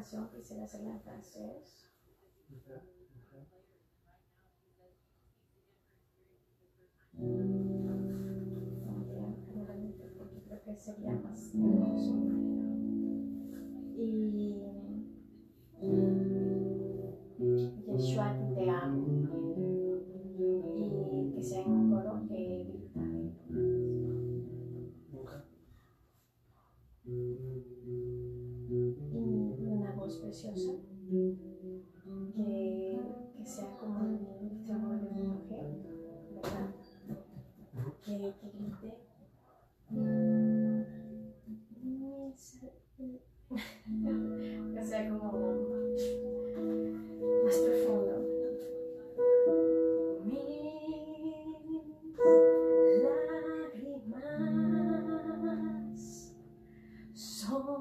canción quisiera hacerla en francés. Porque creo que sería más hermoso. Y. Yeshua, te amo. Y que sea en un coro que grita. Son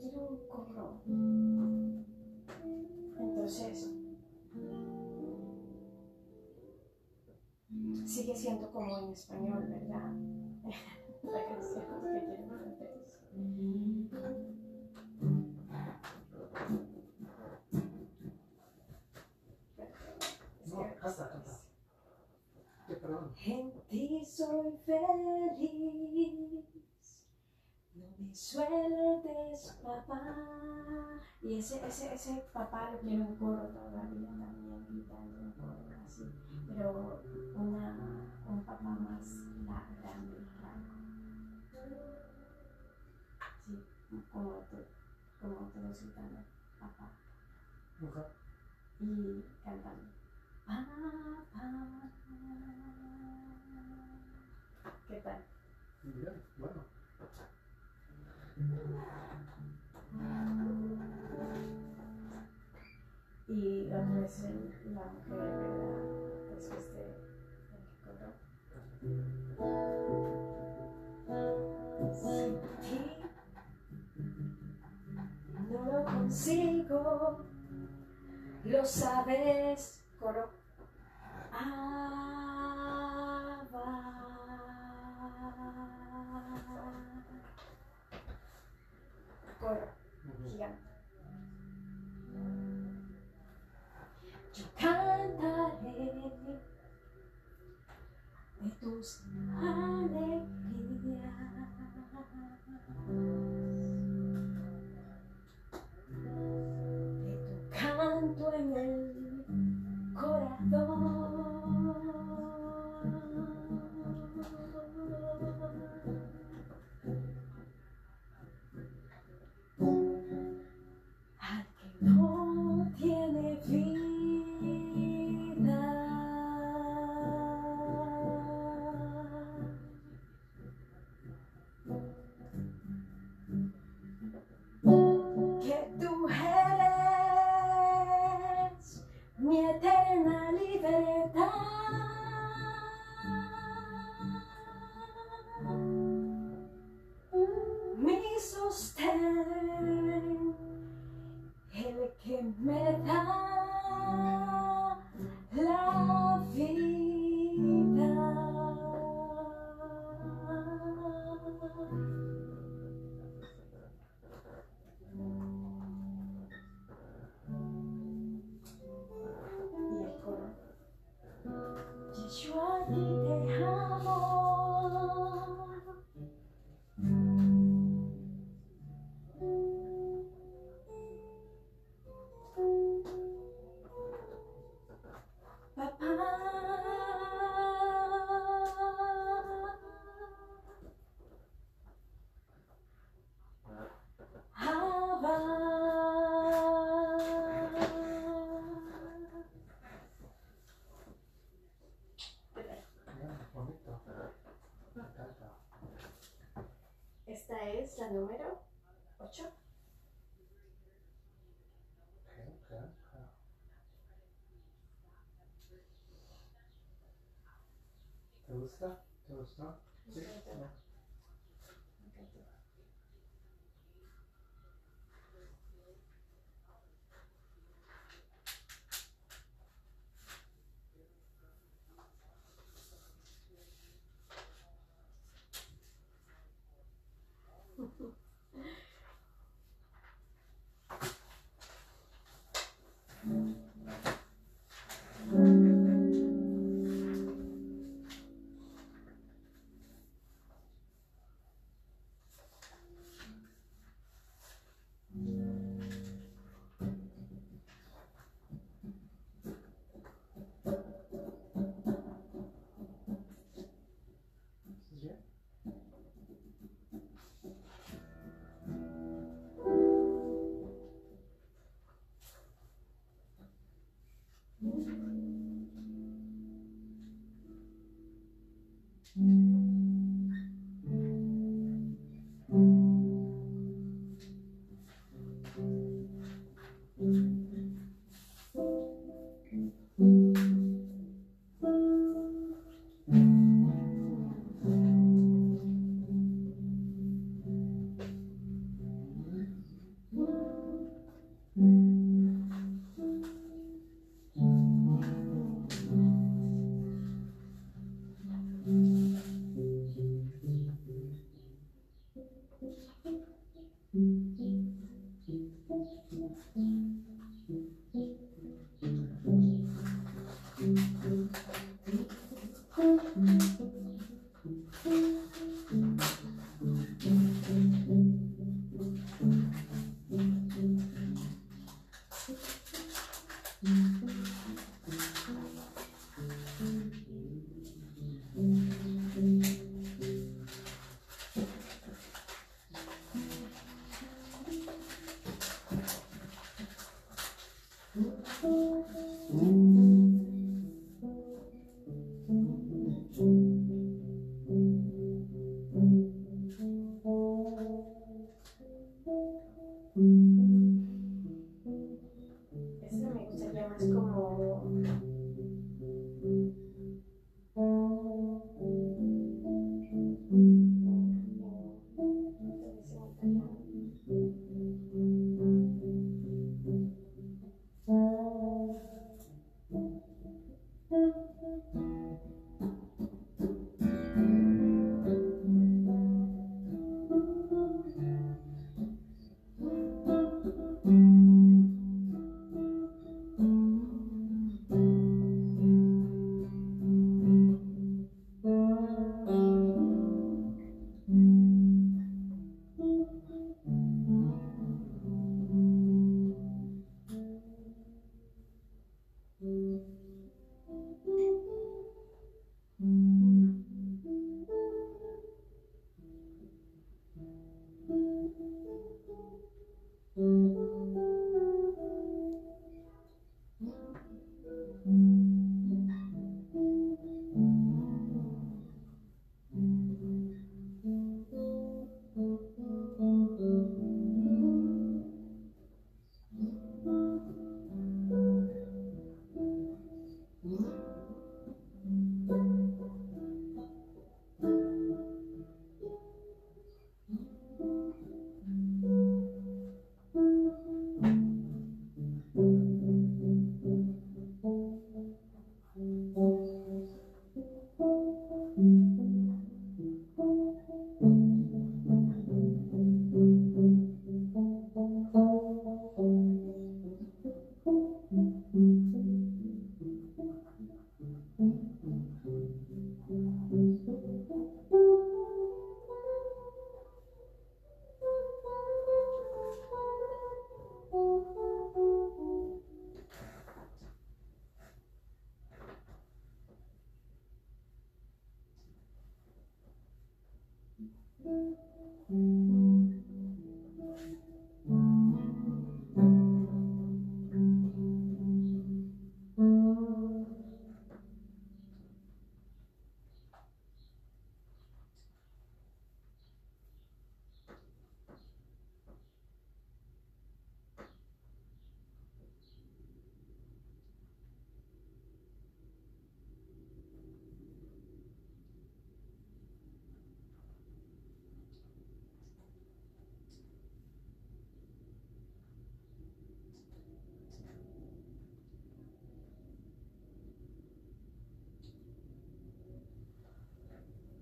quiero un coro. Entonces, sigue siendo como en español, feliz, no me sueltes, papá. Y ese, ese, ese papá lo quiero en coro todavía también, gritando en coro, así. Pero una, un papá más la- grande, largo. Sí, como tú, como todos gritando, papá. Y cantando. Papá. ¿Qué tal? Bien, bueno. Y el- la mujer, ¿verdad? Después de el. Sin ti no lo consigo, lo sabes, coro. Abba. Coro Ujú. gigante. Yo cantaré de tus alegrías, de tu canto en el corazón. Número 8. Ok, ok, ok. ¿Te gusta? ¿Te gustó? Sí. Amen. Mm-hmm.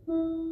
Mm-hmm.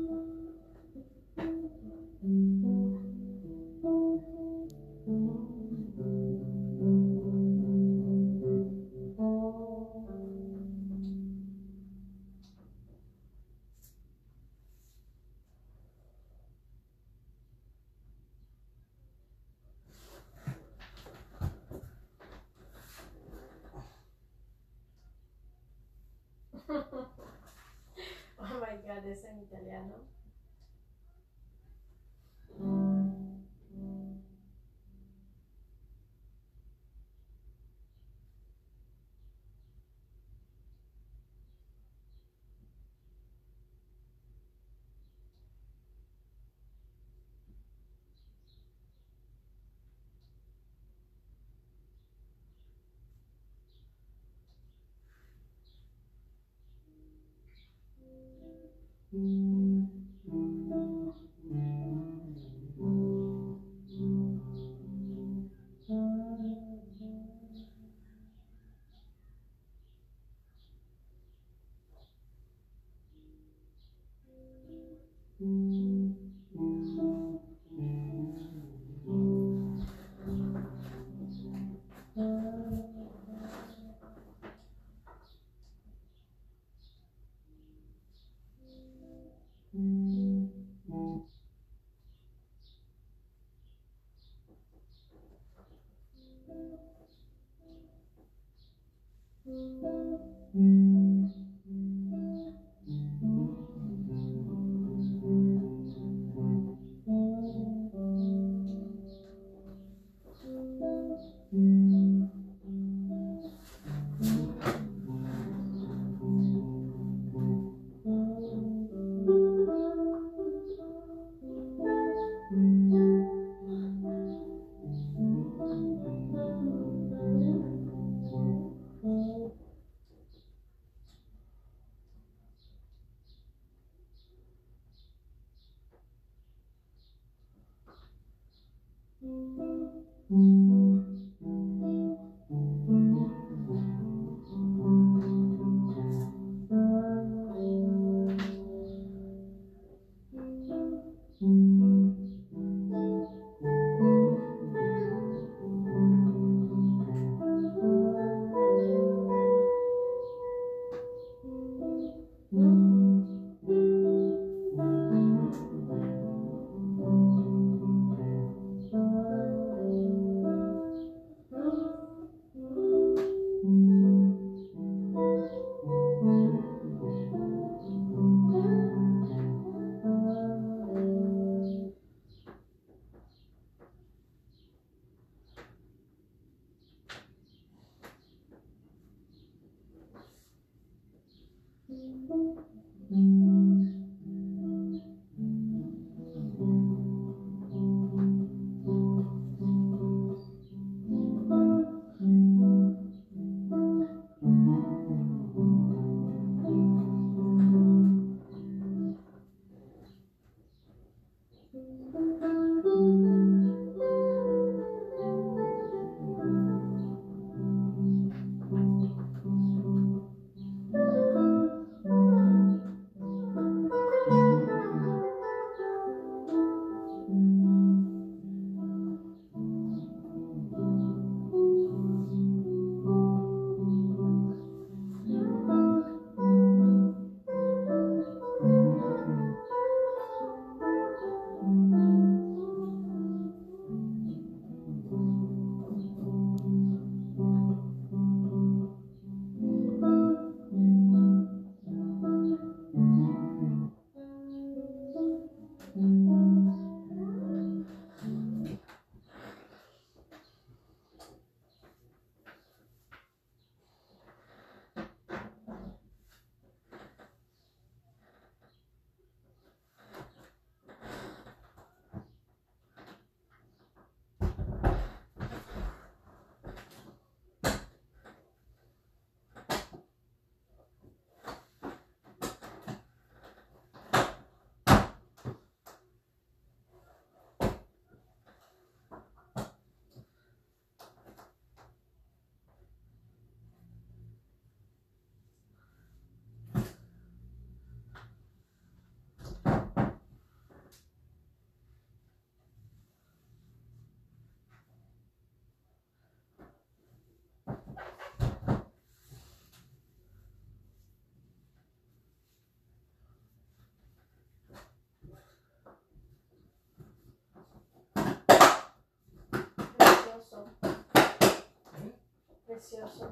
Precioso.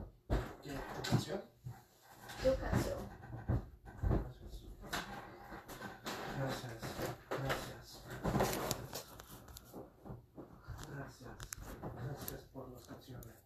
¿Qué tu canción? Tu canción. Gracias. Gracias. Gracias. Gracias por las canciones.